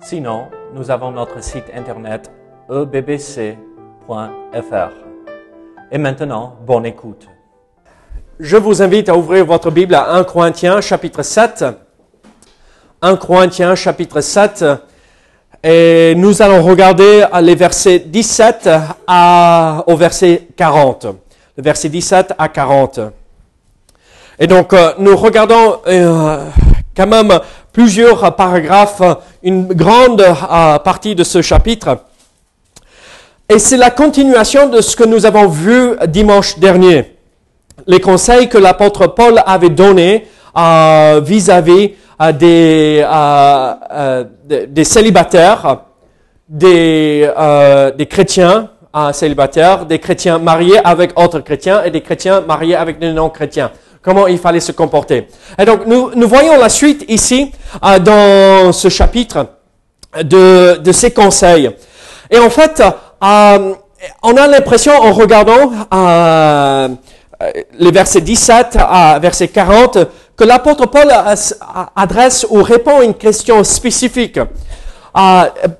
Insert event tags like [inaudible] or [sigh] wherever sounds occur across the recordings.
Sinon, nous avons notre site internet ebbc.fr. Et maintenant, bonne écoute. Je vous invite à ouvrir votre Bible à 1 Corinthiens chapitre 7. 1 Corinthiens chapitre 7. Et nous allons regarder les versets 17 à, au verset 40. Le verset 17 à 40. Et donc, euh, nous regardons euh, quand même plusieurs paragraphes, une grande euh, partie de ce chapitre. Et c'est la continuation de ce que nous avons vu dimanche dernier. Les conseils que l'apôtre Paul avait donnés euh, vis-à-vis euh, des, célibataires, des, des chrétiens célibataires, des chrétiens mariés avec autres chrétiens et des chrétiens mariés avec des non-chrétiens comment il fallait se comporter. Et donc, nous, voyons la suite ici, euh, dans ce chapitre, de, de ces conseils. Et en fait, euh, on a l'impression, en regardant euh, les versets 17 à verset 40, que l'apôtre Paul adresse ou répond à une question spécifique.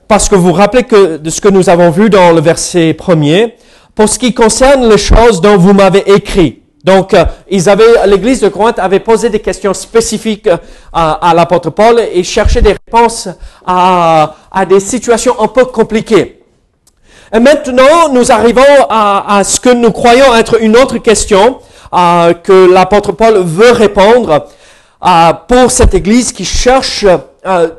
parce que vous vous rappelez que de ce que nous avons vu dans le verset premier, pour ce qui concerne les choses dont vous m'avez écrit. Donc, euh, ils avaient, l'église de Corinthe avait posé des questions spécifiques euh, à, l'apôtre Paul et cherchait des réponses à, des situations un peu compliquées. Et maintenant, nous arrivons à, ce que nous croyons être une autre question euh, que l'apôtre Paul veut répondre pour cette église qui cherche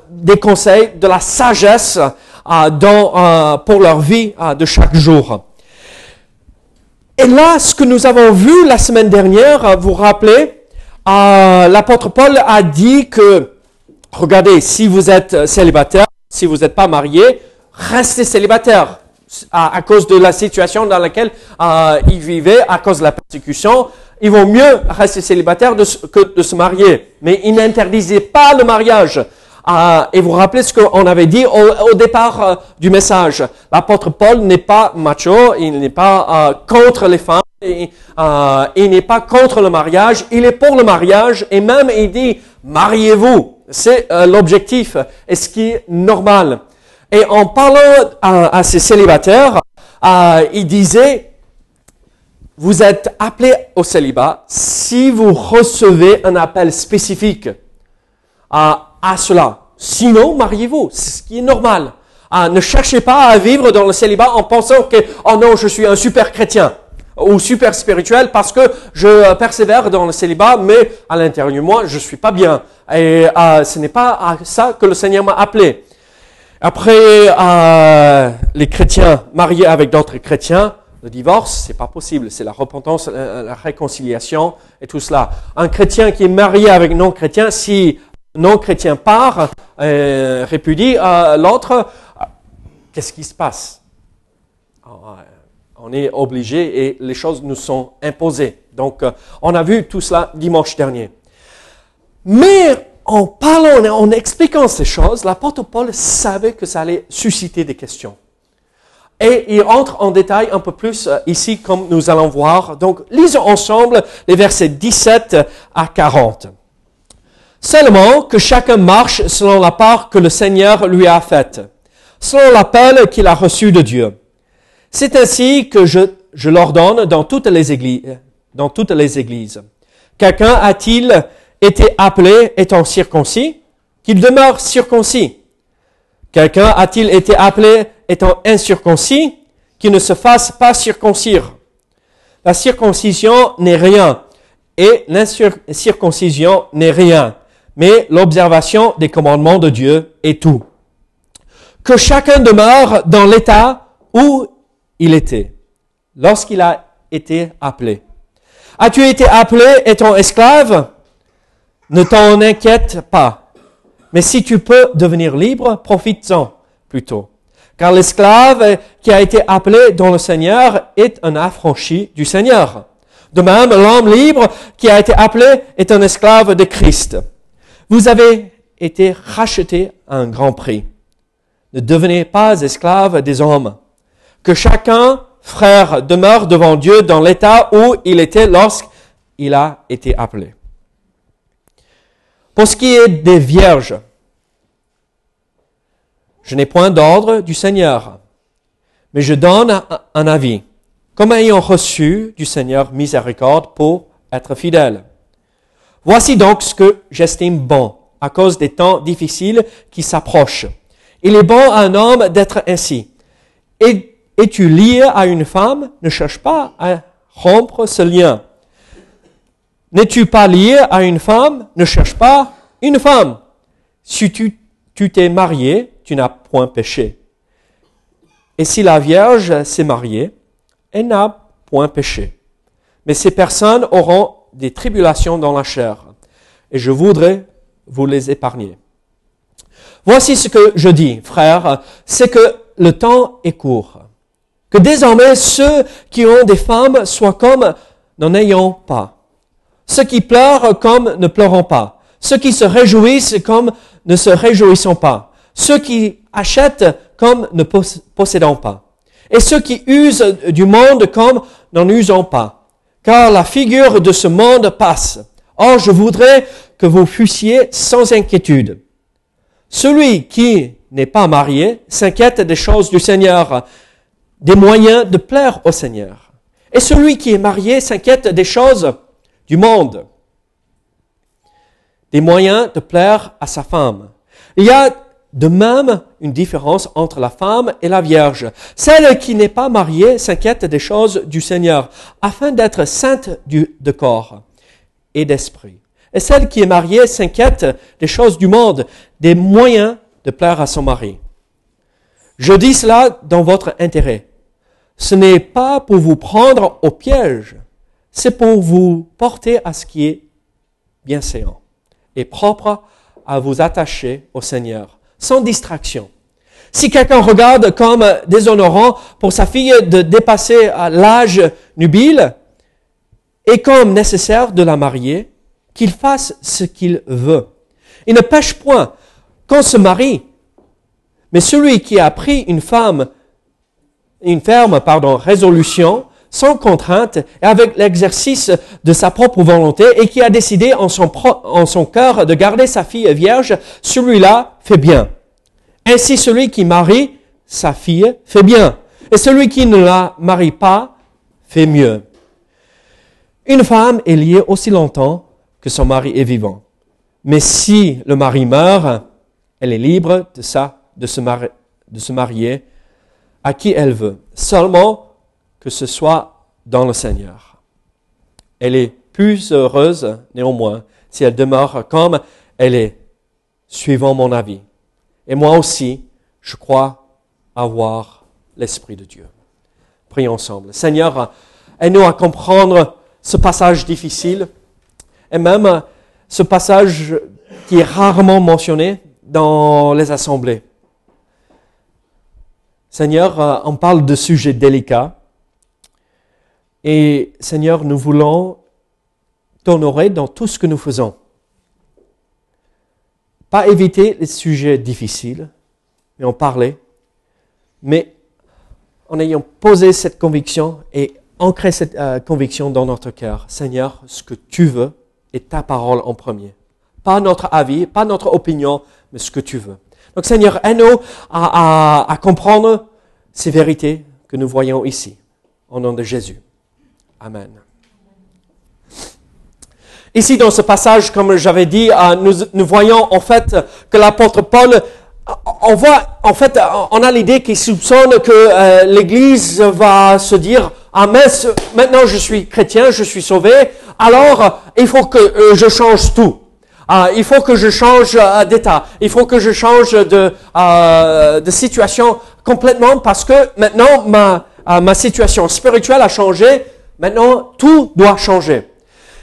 des conseils, de la sagesse pour leur vie de chaque jour. Et là, ce que nous avons vu la semaine dernière, euh, vous vous rappelez, euh, l'apôtre Paul a dit que, regardez, si vous êtes célibataire, si vous n'êtes pas marié, restez célibataire à, cause de la situation dans laquelle euh, il vivait, à cause de la persécution. Il vaut mieux rester célibataire que de se marier. Mais il n'interdisait pas le mariage. Euh, et vous rappelez ce qu'on avait dit au, départ euh, du message. L'apôtre Paul n'est pas macho, il n'est pas euh, contre les femmes, et, il n'est pas contre le mariage, il est pour le mariage et même il dit mariez-vous. C'est l'objectif et ce qui est normal. Et en parlant à, ces célibataires, il disait vous êtes appelés au célibat si vous recevez un appel spécifique à à cela. Sinon, mariez-vous. C'est ce qui est normal. Ah, ne cherchez pas à vivre dans le célibat en pensant que, oh non, je suis un super chrétien ou super spirituel parce que je euh, persévère dans le célibat, mais à l'intérieur de moi, je suis pas bien. Et euh, ce n'est pas à ça que le Seigneur m'a appelé. Après, euh, les chrétiens mariés avec d'autres chrétiens, le divorce, c'est pas possible. C'est la repentance, la réconciliation et tout cela. Un chrétien qui est marié avec non-chrétien, si non-chrétien part, euh, répudie à l'autre, qu'est-ce qui se passe? Ah, On est obligé et les choses nous sont imposées. Donc, euh, on a vu tout cela dimanche dernier. Mais en parlant, en expliquant ces choses, l'apôtre Paul savait que ça allait susciter des questions. Et il entre en détail un peu plus euh, ici, comme nous allons voir. Donc, lisons ensemble les versets 17 à 40. Seulement que chacun marche selon la part que le Seigneur lui a faite, selon l'appel qu'il a reçu de Dieu. C'est ainsi que je, je l'ordonne dans toutes les églises, dans toutes les églises. Quelqu'un a-t-il été appelé étant circoncis? Qu'il demeure circoncis. Quelqu'un a-t-il été appelé étant incirconcis? Qu'il ne se fasse pas circoncire. La circoncision n'est rien et l'incirconcision n'est rien mais l'observation des commandements de Dieu est tout. Que chacun demeure dans l'état où il était lorsqu'il a été appelé. As-tu été appelé étant esclave? Ne t'en inquiète pas. Mais si tu peux devenir libre, profites-en plutôt. Car l'esclave qui a été appelé dans le Seigneur est un affranchi du Seigneur. De même, l'homme libre qui a été appelé est un esclave de Christ. Vous avez été racheté à un grand prix. Ne devenez pas esclaves des hommes. Que chacun, frère, demeure devant Dieu dans l'état où il était lorsqu'il a été appelé. Pour ce qui est des vierges, je n'ai point d'ordre du Seigneur, mais je donne un avis, comme ayant reçu du Seigneur miséricorde pour être fidèle. Voici donc ce que j'estime bon, à cause des temps difficiles qui s'approchent. Il est bon à un homme d'être ainsi. Et es-tu lié à une femme? Ne cherche pas à rompre ce lien. N'es-tu pas lié à une femme? Ne cherche pas une femme. Si tu t'es marié, tu n'as point péché. Et si la Vierge s'est mariée, elle n'a point péché. Mais ces personnes auront des tribulations dans la chair. Et je voudrais vous les épargner. Voici ce que je dis, frère, c'est que le temps est court. Que désormais ceux qui ont des femmes soient comme n'en ayant pas ceux qui pleurent comme ne pleurons pas. Ceux qui se réjouissent comme ne se réjouissons pas. Ceux qui achètent comme ne possédons pas. Et ceux qui usent du monde comme n'en usons pas. Car la figure de ce monde passe. Or, je voudrais que vous fussiez sans inquiétude. Celui qui n'est pas marié s'inquiète des choses du Seigneur, des moyens de plaire au Seigneur. Et celui qui est marié s'inquiète des choses du monde, des moyens de plaire à sa femme. Il y a de même une différence entre la femme et la vierge. Celle qui n'est pas mariée s'inquiète des choses du Seigneur, afin d'être sainte du, de corps et d'esprit. Et celle qui est mariée s'inquiète des choses du monde, des moyens de plaire à son mari. Je dis cela dans votre intérêt. Ce n'est pas pour vous prendre au piège, c'est pour vous porter à ce qui est bien séant et propre à vous attacher au Seigneur, sans distraction. Si quelqu'un regarde comme déshonorant pour sa fille de dépasser l'âge nubile, et comme nécessaire de la marier, qu'il fasse ce qu'il veut. Il ne pêche point qu'on se marie. Mais celui qui a pris une femme, une ferme, pardon, résolution, sans contrainte et avec l'exercice de sa propre volonté et qui a décidé en son, en cœur de garder sa fille vierge, celui-là fait bien. Ainsi celui qui marie sa fille fait bien. Et celui qui ne la marie pas fait mieux. Une femme est liée aussi longtemps que son mari est vivant. Mais si le mari meurt, elle est libre de, ça, se, marier, de se marier à qui elle veut. Seulement que ce soit dans le Seigneur. Elle est plus heureuse, néanmoins, si elle demeure comme elle est, suivant mon avis. Et moi aussi, je crois avoir l'Esprit de Dieu. Prions ensemble. Seigneur, aide-nous à comprendre ce passage difficile et même ce passage qui est rarement mentionné dans les assemblées. Seigneur, on parle de sujets délicats et Seigneur, nous voulons t'honorer dans tout ce que nous faisons. Pas éviter les sujets difficiles, mais en parler, mais en ayant posé cette conviction et ancré cette euh, conviction dans notre cœur. Seigneur, ce que tu veux est ta parole en premier. Pas notre avis, pas notre opinion, mais ce que tu veux. Donc Seigneur, aide-nous à comprendre ces vérités que nous voyons ici, au nom de Jésus. Amen. Ici, dans ce passage, comme j'avais dit, euh, nous, voyons en fait que l'apôtre Paul, on en fait, on a l'idée qu'il soupçonne que euh, l'Église va se dire, ah mais maintenant je suis chrétien, je suis sauvé, alors il faut que euh, je change tout. Ah, il faut que je change d'état, il faut que je change de, situation complètement parce que maintenant ma, ma situation spirituelle a changé Maintenant, tout doit changer.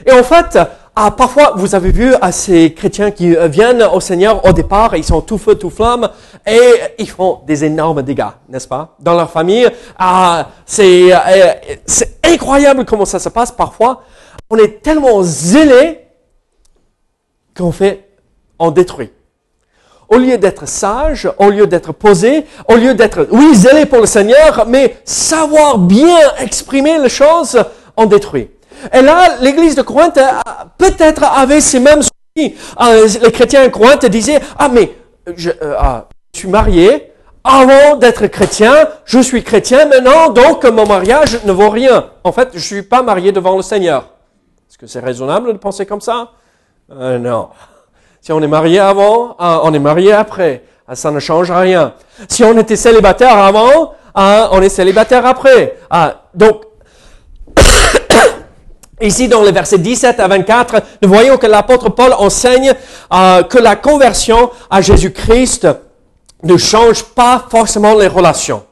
Et en fait, ah, parfois, vous avez vu à ces chrétiens qui euh, viennent au Seigneur au départ, ils sont tout feu, tout flamme, et ils font des énormes dégâts, n'est-ce pas? Dans leur famille, ah, c'est euh, incroyable comment ça se passe parfois. On est tellement zélé qu'on fait, on détruit. Au lieu d'être sage, au lieu d'être posé, au lieu d'être, oui, zélé pour le Seigneur, mais savoir bien exprimer les choses, on détruit. Et là, l'église de Corinthe peut-être avait ces mêmes soucis. Euh, les chrétiens de Corinthe disaient, ah mais je, euh, ah, je suis marié, avant d'être chrétien, je suis chrétien maintenant, donc mon mariage ne vaut rien. En fait, je ne suis pas marié devant le Seigneur. Est-ce que c'est raisonnable de penser comme ça? Euh, Non. Si on est marié avant, ah, on est marié après. Ah, ça ne change rien. Si on était célibataire avant, ah, on est célibataire après. donc, [coughs] Ici, dans les versets 17 à 24, nous voyons que l'apôtre Paul enseigne que la conversion à Jésus-Christ ne change pas forcément les relations.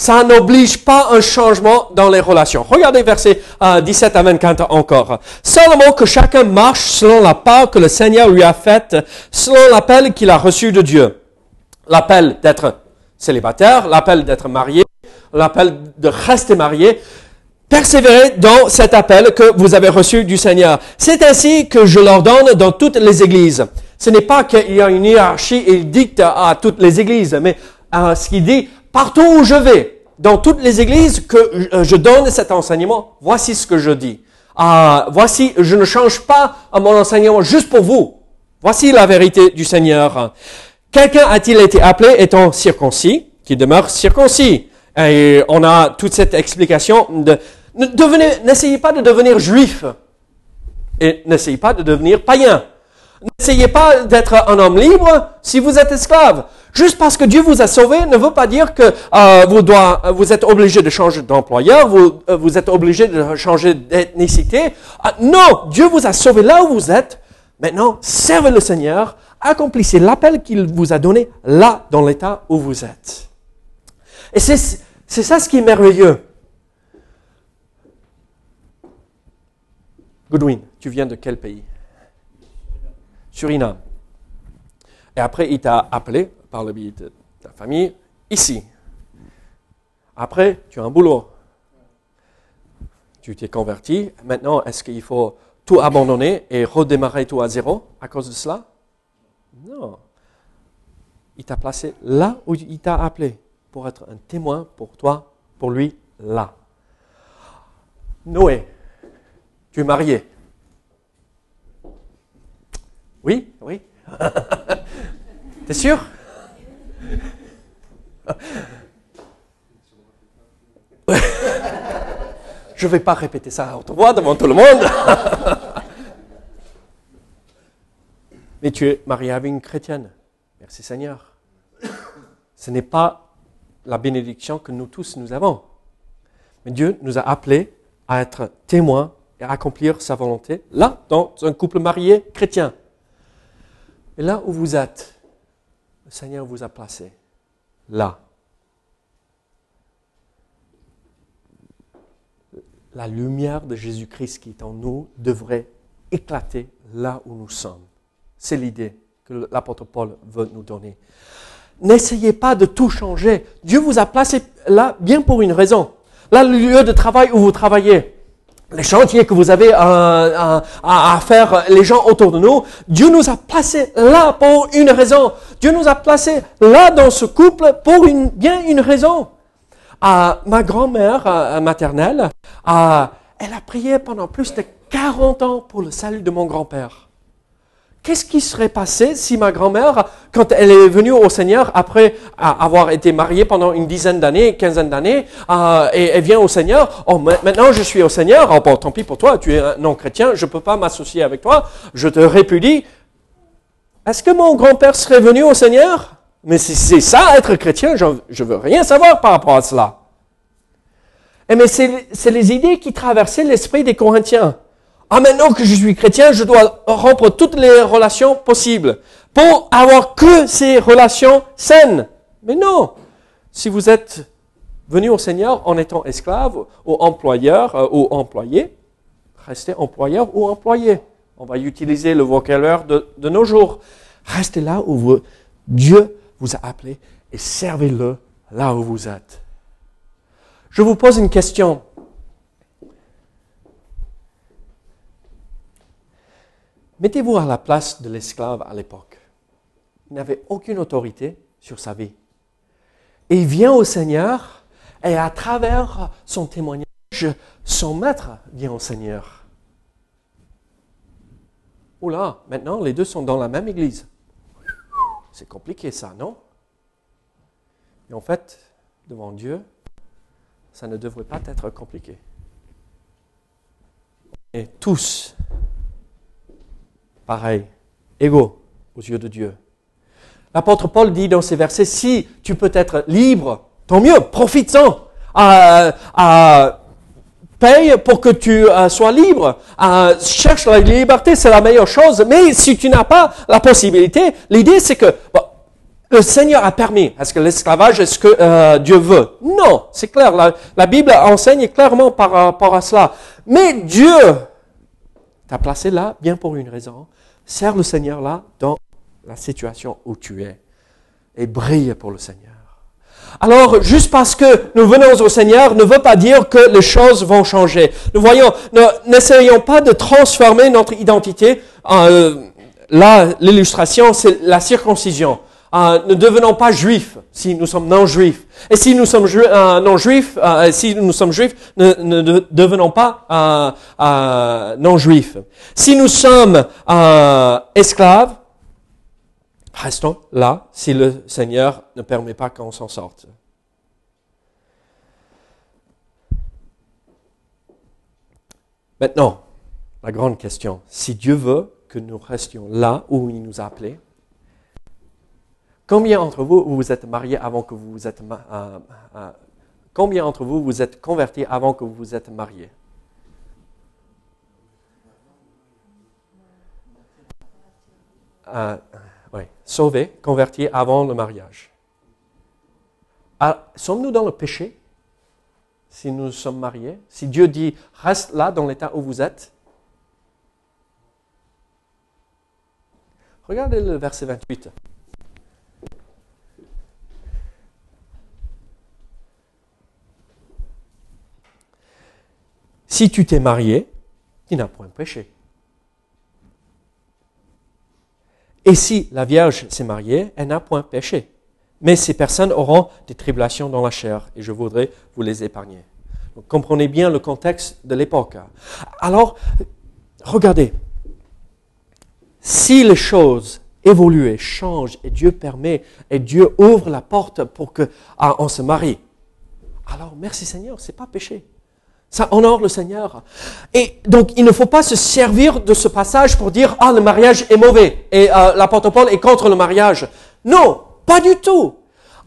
Ça n'oblige pas un changement dans les relations. Regardez versets 17 euh, à 24 encore. Seulement que chacun marche selon la part que le Seigneur lui a faite, selon l'appel qu'il a reçu de Dieu. L'appel d'être célibataire, l'appel d'être marié, l'appel de rester marié. Persévérez dans cet appel que vous avez reçu du Seigneur. C'est ainsi que je l'ordonne dans toutes les églises. Ce n'est pas qu'il y a une hiérarchie et il dicte à toutes les églises, mais à ce qu'il dit, partout où je vais, dans toutes les églises que euh, je donne cet enseignement, voici ce que je dis. Ah, voici, je ne change pas mon enseignement juste pour vous. Voici la vérité du Seigneur. Quelqu'un a-t-il été appelé étant circoncis, qui demeure circoncis? Et on a toute cette explication de N'essayez pas de devenir juif et n'essayez pas de devenir païen. N'essayez pas d'être un homme libre si vous êtes esclave. Juste parce que Dieu vous a sauvé ne veut pas dire que euh, vous, doit, vous êtes obligé de changer d'employeur, vous, euh, vous êtes obligé de changer d'ethnicité. Ah, non, Dieu vous a sauvé là où vous êtes. Maintenant, servez le Seigneur, accomplissez l'appel qu'il vous a donné là dans l'état où vous êtes. Et c'est ça ce qui est merveilleux. Goodwin, tu viens de quel pays? Suriname. Et après, il t'a appelé par le biais de ta famille ici. Après, tu as un boulot. Tu t'es converti. Maintenant, est-ce qu'il faut tout abandonner et redémarrer tout à zéro à cause de cela? Non. Il t'a placé là où il t'a appelé pour être un témoin pour toi, pour lui, là. Noé, tu es marié. Oui, oui. [laughs] T'es sûr? [laughs] Je ne vais pas répéter ça à haute voix devant tout le monde. [laughs] Mais tu es marié avec une chrétienne. Merci Seigneur. Ce n'est pas la bénédiction que nous tous nous avons. Mais Dieu nous a appelés à être témoins et à accomplir sa volonté, là, dans un couple marié chrétien. Et là où vous êtes, le Seigneur vous a placé. Là. La lumière de Jésus-Christ qui est en nous devrait éclater là où nous sommes. C'est l'idée que l'apôtre Paul veut nous donner. N'essayez pas de tout changer. Dieu vous a placé là bien pour une raison. Là, le lieu de travail où vous travaillez, les chantiers que vous avez à, à, faire, les gens autour de nous, Dieu nous a placés là pour une raison. Dieu nous a placés là dans ce couple pour une, bien une raison. Ma grand-mère maternelle, à, elle a prié pendant plus de 40 ans pour le salut de mon grand-père. Qu'est-ce qui serait passé si ma grand-mère, quand elle est venue au Seigneur après avoir été mariée pendant une dizaine d'années, quinzaine d'années, euh, et elle vient au Seigneur, oh, maintenant je suis au Seigneur, oh, tant pis pour toi, tu es non-chrétien, je ne peux pas m'associer avec toi, je te répudie. Est-ce que mon grand-père serait venu au Seigneur? Mais c'est ça, être chrétien, je ne veux rien savoir par rapport à cela. Eh, mais c'est les idées qui traversaient l'esprit des Corinthiens. Ah, maintenant que je suis chrétien, je dois rompre toutes les relations possibles pour avoir que ces relations saines. Mais non. Si vous êtes venu au Seigneur en étant esclave ou employeur euh, ou employé, restez employeur ou employé. On va utiliser le vocabulaire de, de nos jours. Restez là où Dieu vous a appelé et servez-le là où vous êtes. Je vous pose une question. Mettez-vous à la place de l'esclave à l'époque. Il n'avait aucune autorité sur sa vie. Et il vient au Seigneur et à travers son témoignage, son maître vient au Seigneur. Oula, maintenant les deux sont dans la même église. C'est compliqué ça, non? Et en fait, devant Dieu, ça ne devrait pas être compliqué. Et tous, pareil, égaux aux yeux de Dieu. L'apôtre Paul dit dans ces versets, si tu peux être libre, tant mieux, profite-en. Euh, euh, paye pour que tu euh, sois libre. Cherche la liberté, c'est la meilleure chose. Mais si tu n'as pas la possibilité, l'idée c'est que le Seigneur a permis. Est-ce que l'esclavage est ce que Dieu veut? Non, c'est clair. La, Bible enseigne clairement par rapport à cela. Mais Dieu t'a placé là bien pour une raison. Sers le Seigneur là dans la situation où tu es et brille pour le Seigneur. Alors, juste parce que nous venons au Seigneur ne veut pas dire que les choses vont changer. Nous voyons, n'essayons pas de transformer notre identité. Euh, là, l'illustration, c'est la circoncision. Euh, ne devenons pas juifs si nous sommes non juifs. Et si nous sommes euh, non juifs, euh, si nous sommes juifs, ne, devenons pas non juifs. Si nous sommes esclaves, restons là si le Seigneur ne permet pas qu'on s'en sorte. Maintenant, la grande question, si Dieu veut que nous restions là où il nous a appelés, Combien d'entre vous vous êtes mariés avant que vous vous êtes euh, euh, combien d'entre vous vous êtes convertis avant que vous vous êtes mariés? Euh, oui, sauvés, convertis avant le mariage. Ah, sommes-nous dans le péché si nous sommes mariés? Si Dieu dit reste là dans l'état où vous êtes? Regardez le verset 28. Si tu t'es marié, tu n'as point péché. Et si la Vierge s'est mariée, elle n'a point péché. Mais ces personnes auront des tribulations dans la chair, et je voudrais vous les épargner. comprenez bien le contexte de l'époque. Alors, regardez, si les choses évoluent, changent, et Dieu permet, et Dieu ouvre la porte pour qu'on ah, se marie, alors merci Seigneur, c'est pas péché. Ça honore le Seigneur. Et donc, il ne faut pas se servir de ce passage pour dire, ah, le mariage est mauvais et euh, l'apôtre Paul est contre le mariage. Non, pas du tout.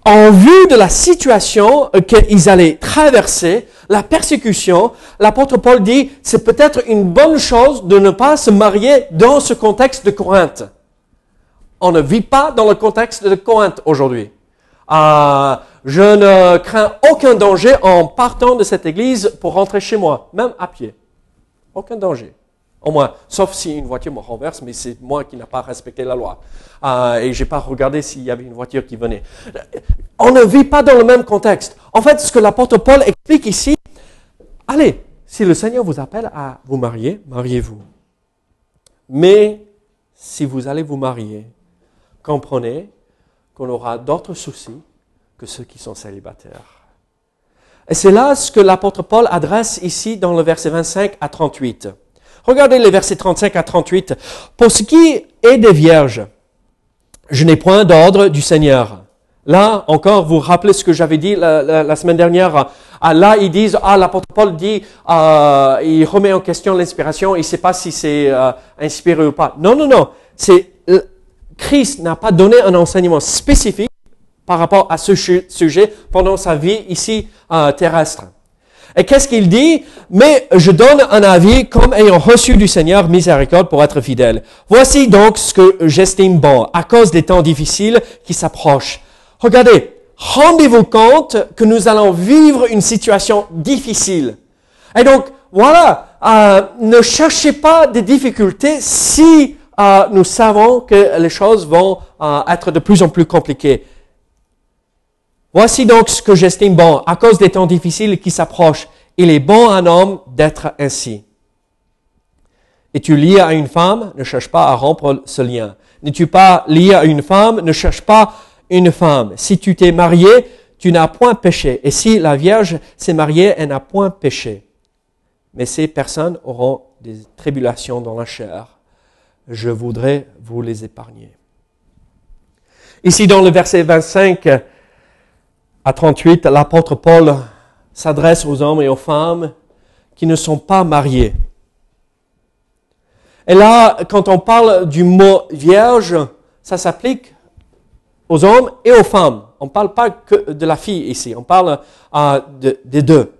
En vue de la situation qu'ils allaient traverser, la persécution, l'apôtre Paul dit, c'est peut-être une bonne chose de ne pas se marier dans ce contexte de Corinthe. On ne vit pas dans le contexte de Corinthe aujourd'hui. Euh, je ne crains aucun danger en partant de cette église pour rentrer chez moi, même à pied. Aucun danger. Au moins, sauf si une voiture me renverse, mais c'est moi qui n'ai pas respecté la loi. Euh, et j'ai pas regardé s'il y avait une voiture qui venait. On ne vit pas dans le même contexte. En fait, ce que l'apôtre Paul explique ici, allez, si le Seigneur vous appelle à vous marier, mariez-vous. Mais si vous allez vous marier, comprenez qu'on aura d'autres soucis que ceux qui sont célibataires. Et c'est là ce que l'apôtre Paul adresse ici dans le verset 25 à 38. Regardez les versets 35 à 38. Pour ce qui est des vierges, je n'ai point d'ordre du Seigneur. Là, encore, vous rappelez ce que j'avais dit la, semaine dernière. Ah, là, ils disent, ah, l'apôtre Paul dit, euh, il remet en question l'inspiration, il ne sait pas si c'est euh, inspiré ou pas. Non, non, non. C'est euh, Christ n'a pas donné un enseignement spécifique par rapport à ce sujet pendant sa vie ici euh, terrestre. Et qu'est-ce qu'il dit? Mais je donne un avis comme ayant reçu du Seigneur miséricorde pour être fidèle. Voici donc ce que j'estime bon à cause des temps difficiles qui s'approchent. Regardez, rendez-vous compte que nous allons vivre une situation difficile. Et donc, voilà, euh, ne cherchez pas des difficultés si euh, nous savons que les choses vont euh, être de plus en plus compliquées. Voici donc ce que j'estime bon. À cause des temps difficiles qui s'approchent, il est bon à un homme d'être ainsi. Es-tu lié à une femme Ne cherche pas à rompre ce lien. N'es-tu pas lié à une femme Ne cherche pas une femme. Si tu t'es marié, tu n'as point péché. Et si la Vierge s'est mariée, elle n'a point péché. Mais ces personnes auront des tribulations dans la chair. Je voudrais vous les épargner. Ici, dans le verset 25 à 38, l'apôtre Paul s'adresse aux hommes et aux femmes qui ne sont pas mariés. Et là, quand on parle du mot vierge, ça s'applique aux hommes et aux femmes. On ne parle pas que de la fille ici, on parle euh, des deux.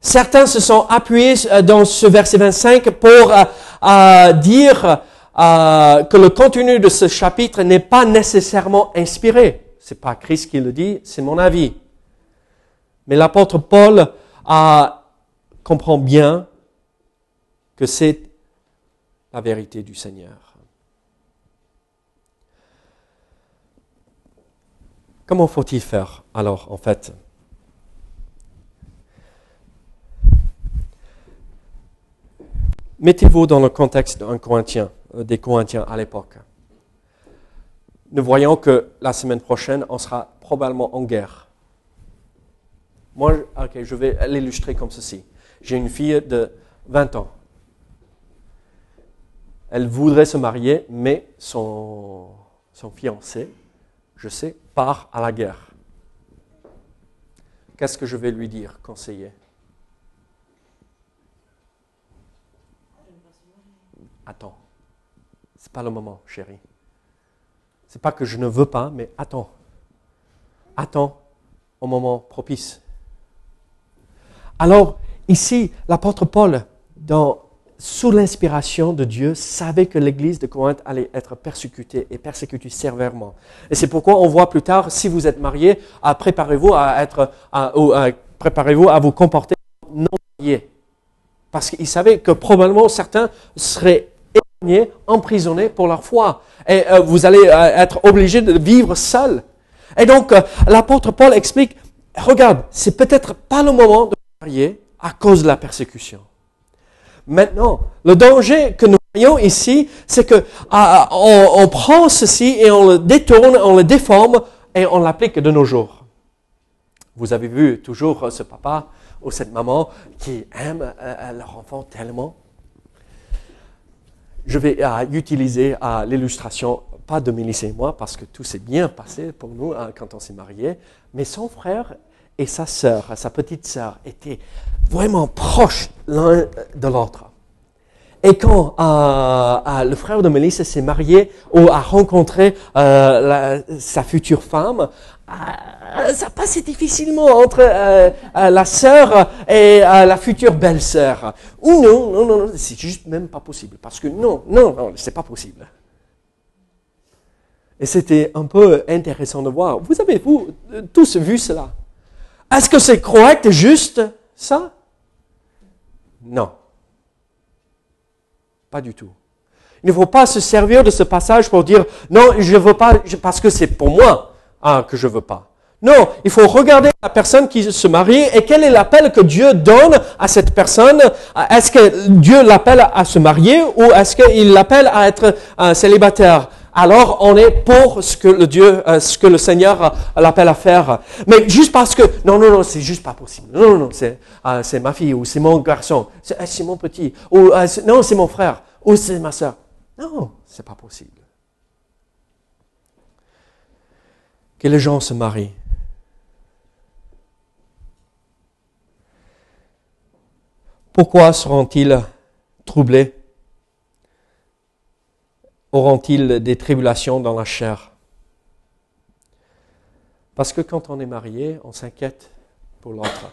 Certains se sont appuyés euh, dans ce verset 25 pour euh, dire que le contenu de ce chapitre n'est pas nécessairement inspiré. C'est pas Christ qui le dit, c'est mon avis. Mais l'apôtre Paul comprend bien que c'est la vérité du Seigneur. Comment faut-il faire alors en fait? Mettez-vous dans le contexte d'un euh, des Corinthiens à l'époque. Nous voyons que la semaine prochaine, on sera probablement en guerre. Moi, ok, je vais l'illustrer comme ceci. J'ai une fille de 20 ans. Elle voudrait se marier, mais son, son fiancé, je sais, part à la guerre. Qu'est-ce que je vais lui dire, conseiller? Attends. C'est pas le moment, chérie. C'est pas que je ne veux pas, mais attends. Attends au moment propice. Alors, ici, l'apôtre Paul, sous l'inspiration de Dieu, savait que l'église de Corinthe allait être persécutée et persécutée sévèrement. Et c'est pourquoi on voit plus tard, si vous êtes marié, préparez-vous à être, préparez-vous à vous comporter non marié. Parce qu'il savait que probablement certains seraient emprisonnés pour leur foi. Et euh, vous allez euh, être obligés de vivre seul. Et donc, euh, l'apôtre Paul explique, regarde, c'est peut-être pas le moment de marier à cause de la persécution. Maintenant, le danger que nous voyons ici, c'est que ah, ah, on, prend ceci et on le détourne, on le déforme et on l'applique de nos jours. Vous avez vu toujours ce papa ou cette maman qui aime leur enfant tellement. Je vais euh, utiliser l'illustration, pas de Mélissa et moi, parce que tout s'est bien passé pour nous hein, quand on s'est mariés, mais son frère et sa sœur, sa petite sœur, étaient vraiment proches l'un de l'autre. Et quand euh, euh, le frère de Mélissa s'est marié ou a rencontré euh, sa future femme, ça passait difficilement entre la sœur et la future belle-sœur. Ou non, non, non, non c'est juste même pas possible. Parce que non, non, non, c'est pas possible. Et c'était un peu intéressant de voir. Vous avez, vous, tous vu cela? Est-ce que c'est correct juste, ça? Non. Pas du tout. Il ne faut pas se servir de ce passage pour dire non, je ne veux pas parce que c'est pour moi ah, que je veux pas. Non, il faut regarder la personne qui se marie et quel est l'appel que Dieu donne à cette personne. Est-ce que Dieu l'appelle à se marier ou est-ce qu'il l'appelle à être célibataire? Alors on est pour ce que le Dieu, euh, ce que le Seigneur euh, l'appelle à faire. Mais juste parce que, non, non, non, c'est juste pas possible. Non, non, non, c'est, euh, c'est ma fille, ou c'est mon garçon, c'est, mon petit, ou non, c'est mon frère, ou c'est ma soeur. Non, c'est pas possible. Que les gens se marient. Pourquoi seront-ils troublés? Auront-ils des tribulations dans la chair? Parce que quand on est marié, on s'inquiète pour l'autre.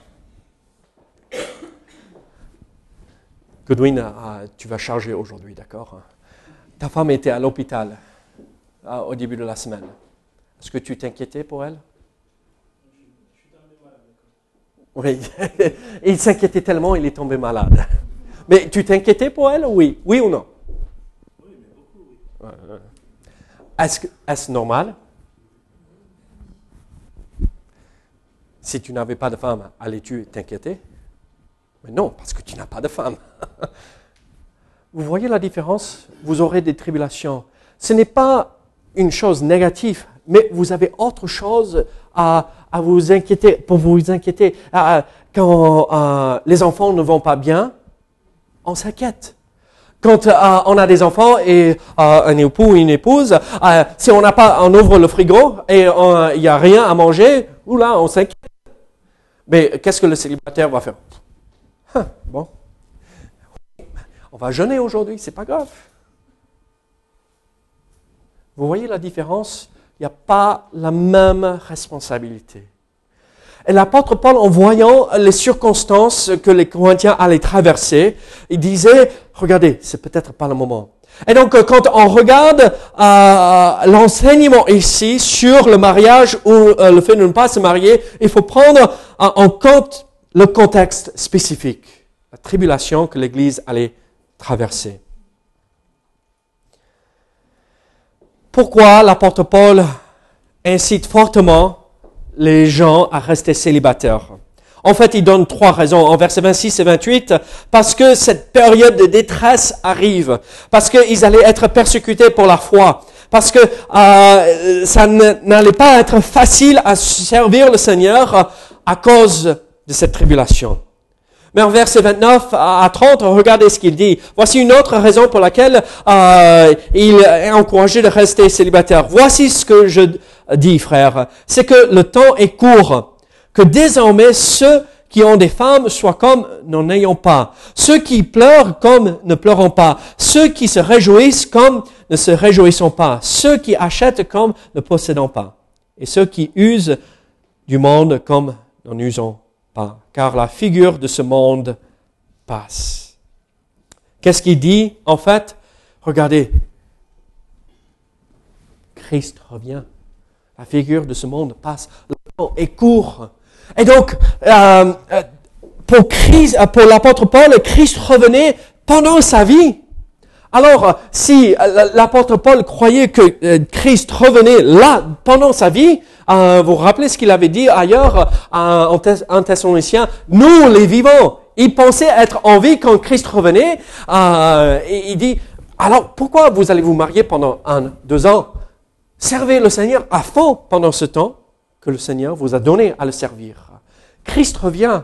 Godwin, ah, tu vas charger aujourd'hui, d'accord Ta femme était à l'hôpital ah, au début de la semaine. Est-ce que tu t'inquiétais pour elle? Oui, [laughs] il s'inquiétait tellement, il est tombé malade. Mais tu t'inquiétais pour elle, oui. Oui ou non? Oui, mais beaucoup, oui. Est-ce, est normal? Si tu n'avais pas de femme, allais-tu t'inquiéter? Mais non, parce que tu n'as pas de femme. [laughs] Vous voyez la différence? Vous aurez des tribulations. Ce n'est pas une chose négative, mais vous avez autre chose à, vous inquiéter, pour vous inquiéter. quand euh, les enfants ne vont pas bien, on s'inquiète. Quand on a des enfants et un époux ou une épouse, si on n'a pas, on ouvre le frigo et il n'y a rien à manger, là, on s'inquiète. Mais qu'est-ce que le célibataire va faire? Hein, Bon, on va jeûner aujourd'hui, c'est pas grave. Vous voyez la différence Il n'y a pas la même responsabilité. Et l'apôtre Paul, en voyant les circonstances que les Corinthiens allaient traverser, il disait, regardez, c'est peut-être pas le moment. Et donc, quand on regarde euh, l'enseignement ici sur le mariage ou euh, le fait de ne pas se marier, il faut prendre en compte le contexte spécifique, la tribulation que l'Église allait traverser. Pourquoi l'apôtre Paul incite fortement les gens à rester célibataires En fait, il donne trois raisons en versets 26 et 28. Parce que cette période de détresse arrive, parce qu'ils allaient être persécutés pour la foi, parce que euh, ça n'allait pas être facile à servir le Seigneur à cause de cette tribulation. Mais en verset 29 à 30, regardez ce qu'il dit. Voici une autre raison pour laquelle euh, il est encouragé de rester célibataire. Voici ce que je dis, frère. C'est que le temps est court. Que désormais ceux qui ont des femmes soient comme n'en ayant pas. Ceux qui pleurent comme ne pleurant pas. Ceux qui se réjouissent comme ne se réjouissant pas. Ceux qui achètent comme ne possédant pas. Et ceux qui usent du monde comme n'en usant car la figure de ce monde passe. Qu'est-ce qu'il dit en fait? Regardez, Christ revient. La figure de ce monde passe. Le est court. Et donc, euh, euh, pour, pour l'apôtre Paul, Christ revenait pendant sa vie. Alors, si euh, l'apôtre Paul croyait que Christ revenait là pendant sa vie, euh, vous vous rappelez ce qu'il avait dit ailleurs euh, en Thessalonicien Nous, les vivants, il pensait être en vie quand Christ revenait. Euh, il dit, alors pourquoi vous allez vous marier pendant un, deux ans? Servez le Seigneur à fond pendant ce temps que le Seigneur vous a donné à le servir. Christ revient.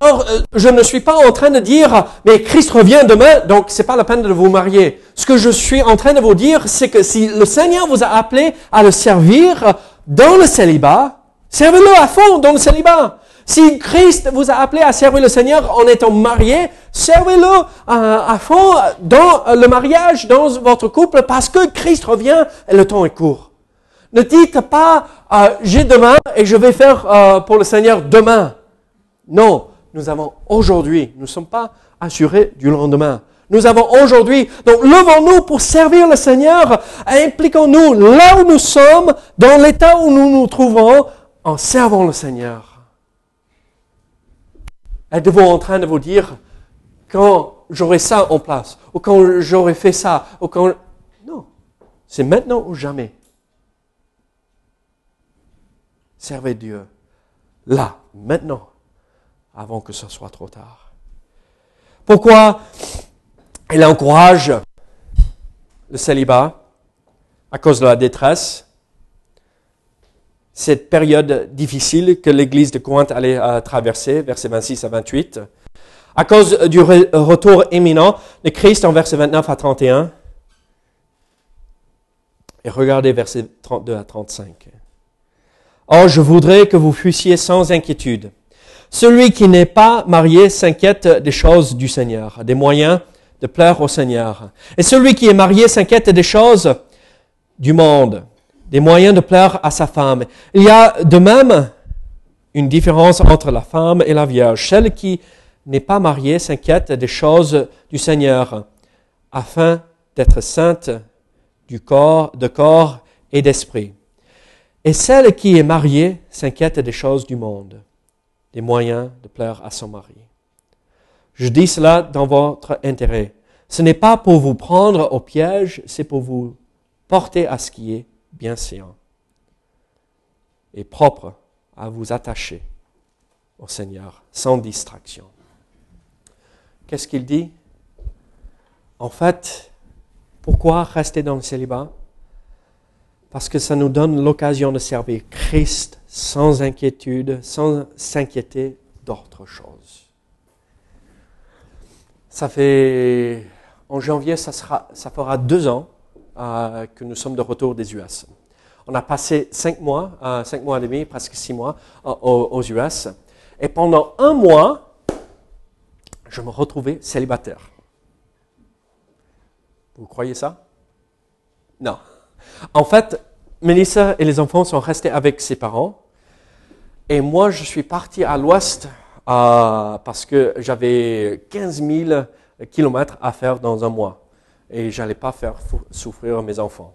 Or, je ne suis pas en train de dire, mais Christ revient demain, donc c'est pas la peine de vous marier. Ce que je suis en train de vous dire, c'est que si le Seigneur vous a appelé à le servir, dans le célibat, servez-le à fond dans le célibat. Si Christ vous a appelé à servir le Seigneur en étant marié, servez-le à, fond dans le mariage, dans votre couple, parce que Christ revient et le temps est court. Ne dites pas, euh, j'ai demain et je vais faire euh, pour le Seigneur demain. Non, nous avons aujourd'hui, nous ne sommes pas assurés du lendemain. Nous avons aujourd'hui. Donc, levons-nous pour servir le Seigneur. Impliquons-nous là où nous sommes, dans l'état où nous nous trouvons, en servant le Seigneur. Êtes-vous en train de vous dire, quand j'aurai ça en place, ou quand j'aurai fait ça, ou quand... Non, c'est maintenant ou jamais. Servez Dieu, là, maintenant, avant que ce soit trop tard. Pourquoi il encourage le célibat à cause de la détresse, cette période difficile que l'Église de Corinthe allait euh, traverser, versets 26 à 28, à cause du retour imminent de Christ en versets 29 à 31. Et regardez versets 32 à 35. Or, je voudrais que vous fussiez sans inquiétude. Celui qui n'est pas marié s'inquiète des choses du Seigneur, des moyens de plaire au Seigneur. Et celui qui est marié s'inquiète des choses du monde, des moyens de plaire à sa femme. Il y a de même une différence entre la femme et la vierge. Celle qui n'est pas mariée s'inquiète des choses du Seigneur, afin d'être sainte du corps, de corps et d'esprit. Et celle qui est mariée s'inquiète des choses du monde, des moyens de plaire à son mari. Je dis cela dans votre intérêt. Ce n'est pas pour vous prendre au piège, c'est pour vous porter à ce qui est bien séant et propre à vous attacher au Seigneur sans distraction. Qu'est-ce qu'il dit? En fait, pourquoi rester dans le célibat? Parce que ça nous donne l'occasion de servir Christ sans inquiétude, sans s'inquiéter d'autre chose. Ça fait, en janvier, ça, fera deux ans euh, que nous sommes de retour des US. On a passé cinq mois, euh, cinq mois et demi, presque six mois euh, aux, US. Et pendant un mois, je me retrouvais célibataire. Vous croyez ça? Non. En fait, Melissa et les enfants sont restés avec ses parents. Et moi, je suis parti à l'ouest euh, parce que j'avais 15 000 kilomètres à faire dans un mois. Et je n'allais pas faire souffrir mes enfants.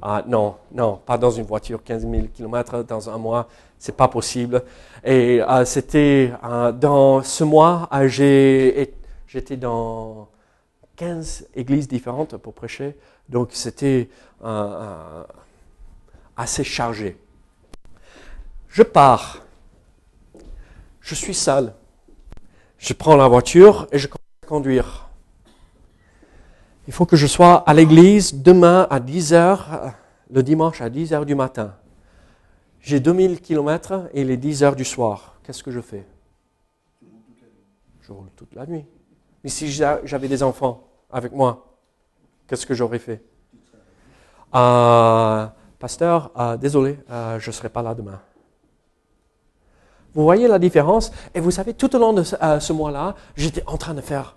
Ah, non, non, pas dans une voiture, 15 000 kilomètres dans un mois, c'est pas possible. Et euh, c'était euh, dans ce mois, j'étais dans 15 églises différentes pour prêcher, donc c'était assez chargé. Je pars. Je suis seul. Je prends la voiture et je commence à conduire. Il faut que je sois à l'église demain à 10 heures, le dimanche à 10 heures du matin. J'ai 2000 kilomètres et il est 10 heures du soir. Qu'est-ce que je fais? Je roule toute la nuit. Mais si j'avais des enfants avec moi, qu'est-ce que j'aurais fait? Euh, Pasteur, euh, désolé, euh, je ne serai pas là demain. Vous voyez la différence? Et vous savez, tout au long de ce, mois-là, j'étais en train de faire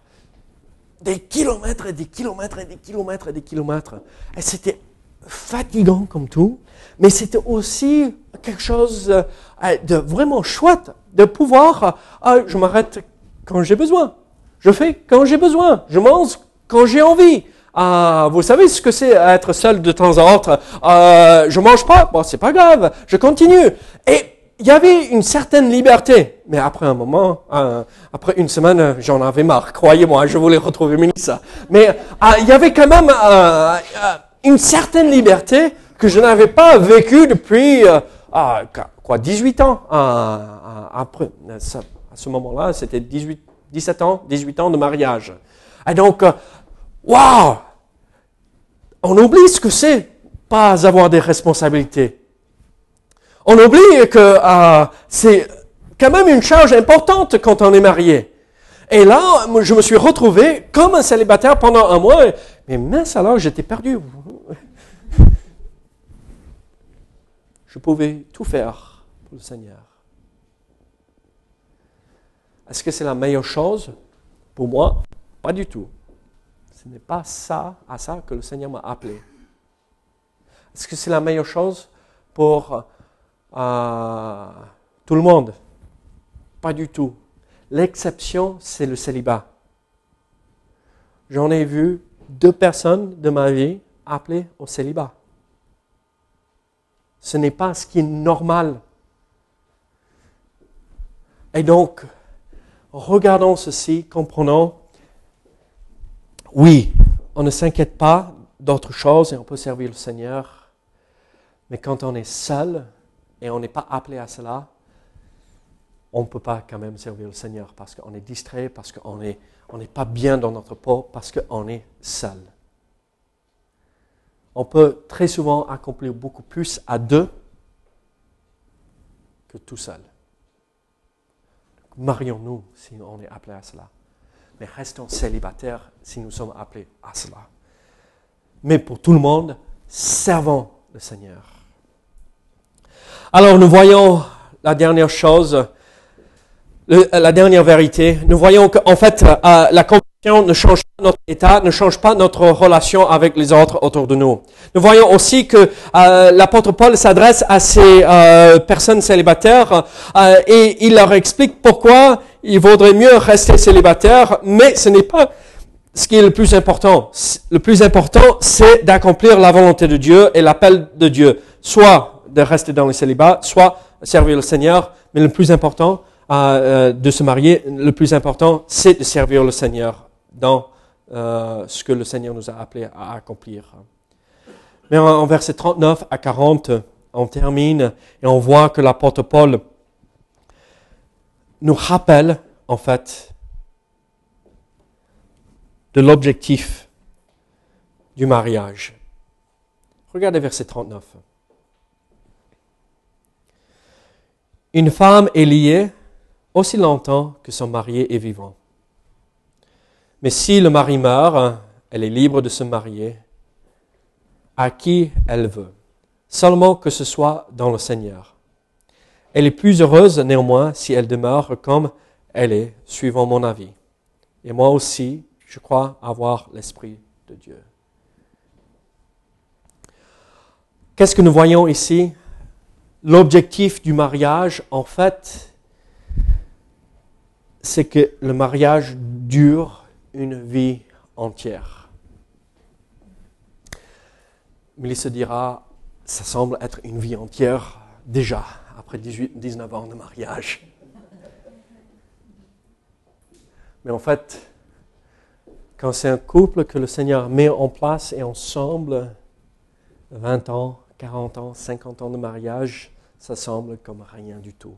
des kilomètres et des kilomètres et des kilomètres et des kilomètres. Et c'était fatigant comme tout, mais c'était aussi quelque chose de vraiment chouette de pouvoir, je m'arrête quand j'ai besoin. Je fais quand j'ai besoin. Je mange quand j'ai envie. Ah, vous savez ce que c'est être seul de temps en temps. Euh, je mange pas, bon, c'est pas grave, je continue. Il y avait une certaine liberté, mais après un moment, euh, après une semaine, j'en avais marre. Croyez-moi, je voulais retrouver Mélissa. Mais euh, il y avait quand même euh, une certaine liberté que je n'avais pas vécue depuis quoi 18 ans. après, à ce moment-là, c'était 18, 17 ans, 18 ans de mariage. Et donc, waouh On oublie ce que c'est pas avoir des responsabilités. On oublie que euh, c'est quand même une charge importante quand on est marié. Et là, je me suis retrouvé comme un célibataire pendant un mois. Mais mince alors, j'étais perdu. [laughs] Je pouvais tout faire pour le Seigneur. Est-ce que c'est la meilleure chose? Pour moi Pas du tout. Ce n'est pas ça, à ça que le Seigneur m'a appelé. Est-ce que c'est la meilleure chose pour à tout le monde. Pas du tout. L'exception, c'est le célibat. J'en ai vu deux personnes de ma vie appelées au célibat. Ce n'est pas ce qui est normal. Et donc, regardons ceci, comprenons, oui, on ne s'inquiète pas d'autre chose et on peut servir le Seigneur, mais quand on est seul, et on n'est pas appelé à cela, on ne peut pas quand même servir le Seigneur parce qu'on est distrait, parce qu'on n'est on pas bien dans notre peau, parce qu'on est seul. On peut très souvent accomplir beaucoup plus à deux que tout seul. Marions-nous si on est appelé à cela. Mais restons célibataires si nous sommes appelés à cela. Mais pour tout le monde, servons le Seigneur. Alors nous voyons la dernière chose, la dernière vérité. Nous voyons qu'en fait, euh, la conversion ne change pas notre état, ne change pas notre relation avec les autres autour de nous. Nous voyons aussi que euh, l'apôtre Paul s'adresse à ces euh, personnes célibataires et il leur explique pourquoi il vaudrait mieux rester célibataire, mais ce n'est pas ce qui est le plus important. Le plus important, c'est d'accomplir la volonté de Dieu et l'appel de Dieu. Soit de rester dans le célibat, soit servir le Seigneur, mais le plus important, euh, de se marier, le plus important, c'est de servir le Seigneur dans euh, ce que le Seigneur nous a appelé à accomplir. Mais en, en versets 39 à 40, on termine et on voit que l'apôtre Paul nous rappelle, en fait, de l'objectif du mariage. Regardez verset 39. Une femme est liée aussi longtemps que son mari est vivant. Mais si le mari meurt, elle est libre de se marier à qui elle veut, seulement que ce soit dans le Seigneur. Elle est plus heureuse néanmoins si elle demeure comme elle est, suivant mon avis. Et moi aussi, je crois avoir l'Esprit de Dieu. Qu'est-ce que nous voyons ici? L'objectif du mariage, en fait, c'est que le mariage dure une vie entière. Se dira, ça semble être une vie entière déjà, après 18, 19 ans de mariage. Mais en fait, quand c'est un couple que le Seigneur met en place et ensemble, 20 ans, 40 ans, 50 ans de mariage, ça semble comme rien du tout.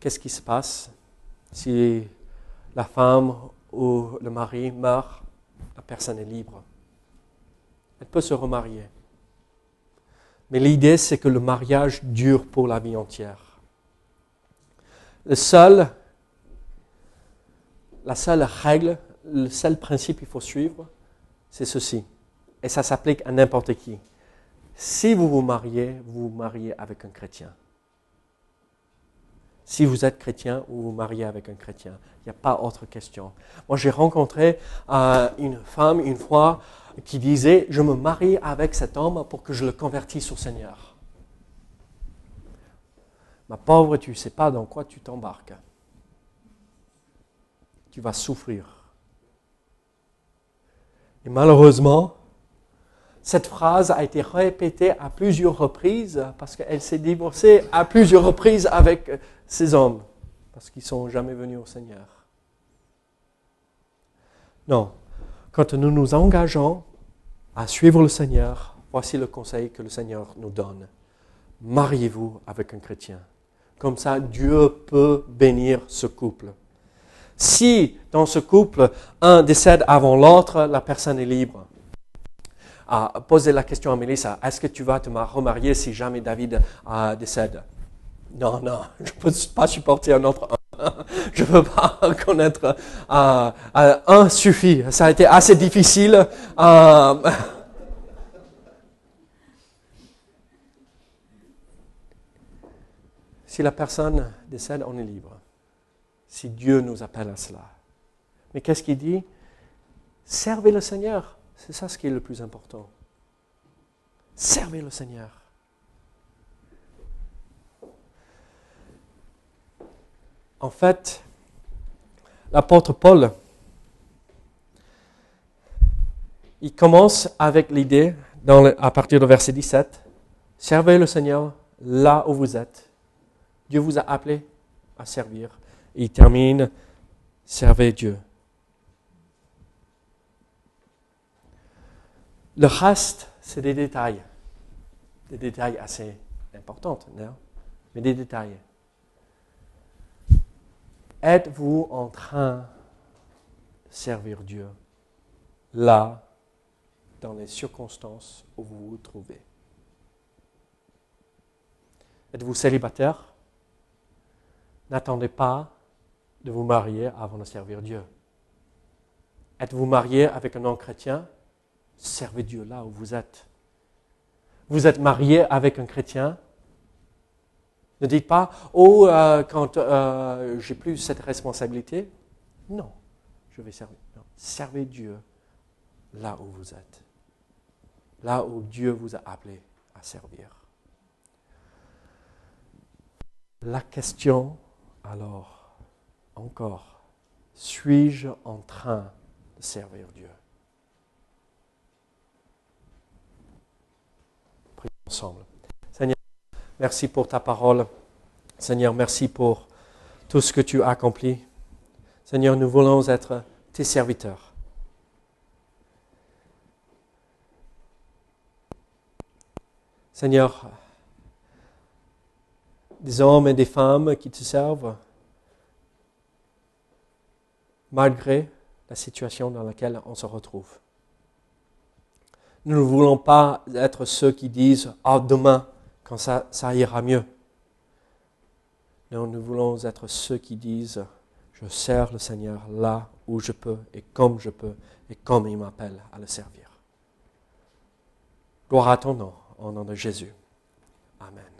Qu'est-ce qui se passe si la femme ou le mari meurt La personne est libre? Elle peut se remarier. Mais l'idée, c'est que le mariage dure pour la vie entière. Le seul, la seule règle, le seul principe qu'il faut suivre, c'est ceci. Et ça s'applique à n'importe qui. Si vous vous mariez, vous vous mariez avec un chrétien. Si vous êtes chrétien, vous vous mariez avec un chrétien. Il n'y a pas autre question. Moi, j'ai rencontré euh, une femme une fois qui disait, je me marie avec cet homme pour que je le convertisse au Seigneur. Ma pauvre, tu ne sais pas dans quoi tu t'embarques. Tu vas souffrir. Et malheureusement, cette phrase a été répétée à plusieurs reprises parce qu'elle s'est divorcée à plusieurs reprises avec ces hommes parce qu'ils ne sont jamais venus au Seigneur. Non, quand nous nous engageons à suivre le Seigneur, voici le conseil que le Seigneur nous donne. Mariez-vous avec un chrétien. Comme ça, Dieu peut bénir ce couple. Si dans ce couple, un décède avant l'autre, la personne est libre. À poser la question à Mélissa, est-ce que tu vas te remarier si jamais David euh, décède? Non, non, [laughs] je ne peux pas supporter un autre [laughs] Je ne veux pas [laughs] connaître euh, euh, un suffit. Ça a été assez difficile. si la personne décède, on est libre si Dieu nous appelle à cela. Mais qu'est-ce qu'il dit? Servez le Seigneur. C'est ça ce qui est le plus important. Servez le Seigneur. En fait, l'apôtre Paul, il commence avec l'idée, à partir du verset 17, servez le Seigneur là où vous êtes. Dieu vous a appelé à servir il termine, servez Dieu. Le reste, c'est des détails. Des détails assez importants, mais des détails. Êtes-vous en train de servir Dieu? Là, dans les circonstances où vous vous trouvez? Êtes-vous célibataire? N'attendez pas de vous marier avant de servir Dieu. Êtes-vous marié avec un non-chrétien? Servez Dieu là où vous êtes. Vous êtes marié avec un chrétien Ne dites pas, oh, euh, quand euh, j'ai plus cette responsabilité. Non, je vais servir. Servez Dieu là où vous êtes. Là où Dieu vous a appelé à servir. La question alors encore, suis-je en train de servir Dieu? Seigneur, Merci pour ta parole. Seigneur, merci pour tout ce que tu as accompli. Seigneur, nous voulons être tes serviteurs. Seigneur, des hommes et des femmes qui te servent, malgré la situation dans laquelle on se retrouve. Nous ne voulons pas être ceux qui disent Ah, demain, quand ça, ça ira mieux. Non, nous voulons être ceux qui disent Je sers le Seigneur là où je peux et comme je peux et comme il m'appelle à le servir. Gloire à ton nom, au nom de Jésus. Amen.